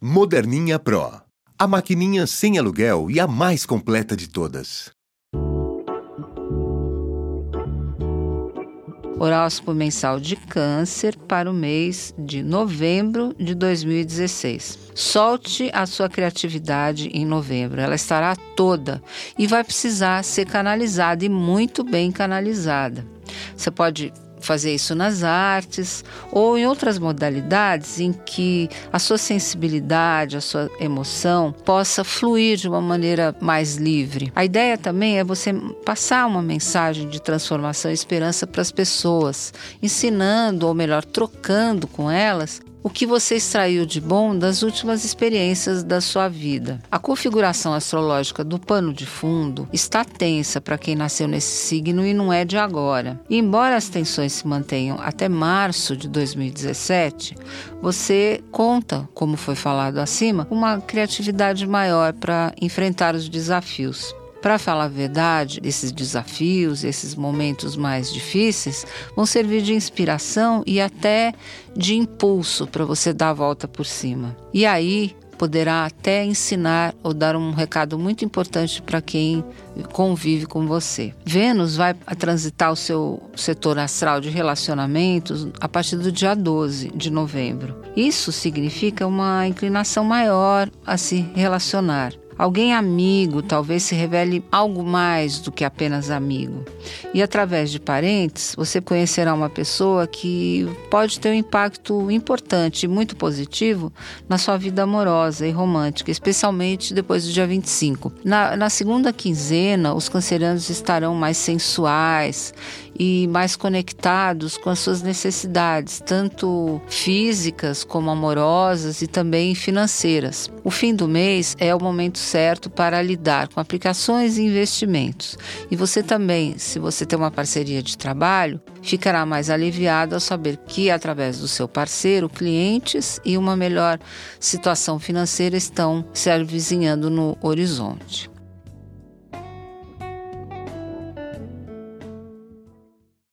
Moderninha Pro. A maquininha sem aluguel e a mais completa de todas. Horóscopo mensal de Câncer para o mês de novembro de 2016. Solte a sua criatividade em novembro, ela estará toda e vai precisar ser canalizada e muito bem canalizada. Você pode fazer isso nas artes ou em outras modalidades em que a sua sensibilidade, a sua emoção possa fluir de uma maneira mais livre. A ideia também é você passar uma mensagem de transformação e esperança para as pessoas, ensinando ou melhor, trocando com elas o que você extraiu de bom das últimas experiências da sua vida. A configuração astrológica do pano de fundo está tensa para quem nasceu nesse signo e não é de agora. E embora as tensões se mantenham até março de 2017, você conta, como foi falado acima, uma criatividade maior para enfrentar os desafios. Para falar a verdade, esses desafios, esses momentos mais difíceis vão servir de inspiração e até de impulso para você dar a volta por cima. E aí poderá até ensinar ou dar um recado muito importante para quem convive com você. Vênus vai transitar o seu setor astral de relacionamentos a partir do dia 12 de novembro. Isso significa uma inclinação maior a se relacionar. Alguém amigo talvez se revele algo mais do que apenas amigo. E através de parentes, você conhecerá uma pessoa que pode ter um impacto importante e muito positivo na sua vida amorosa e romântica, especialmente depois do dia 25. Na, na segunda quinzena, os cancerianos estarão mais sensuais e mais conectados com as suas necessidades, tanto físicas como amorosas e também financeiras. O fim do mês é o momento certo para lidar com aplicações e investimentos. E você também, se você tem uma parceria de trabalho, ficará mais aliviado ao saber que, através do seu parceiro, clientes e uma melhor situação financeira estão se avizinhando no horizonte.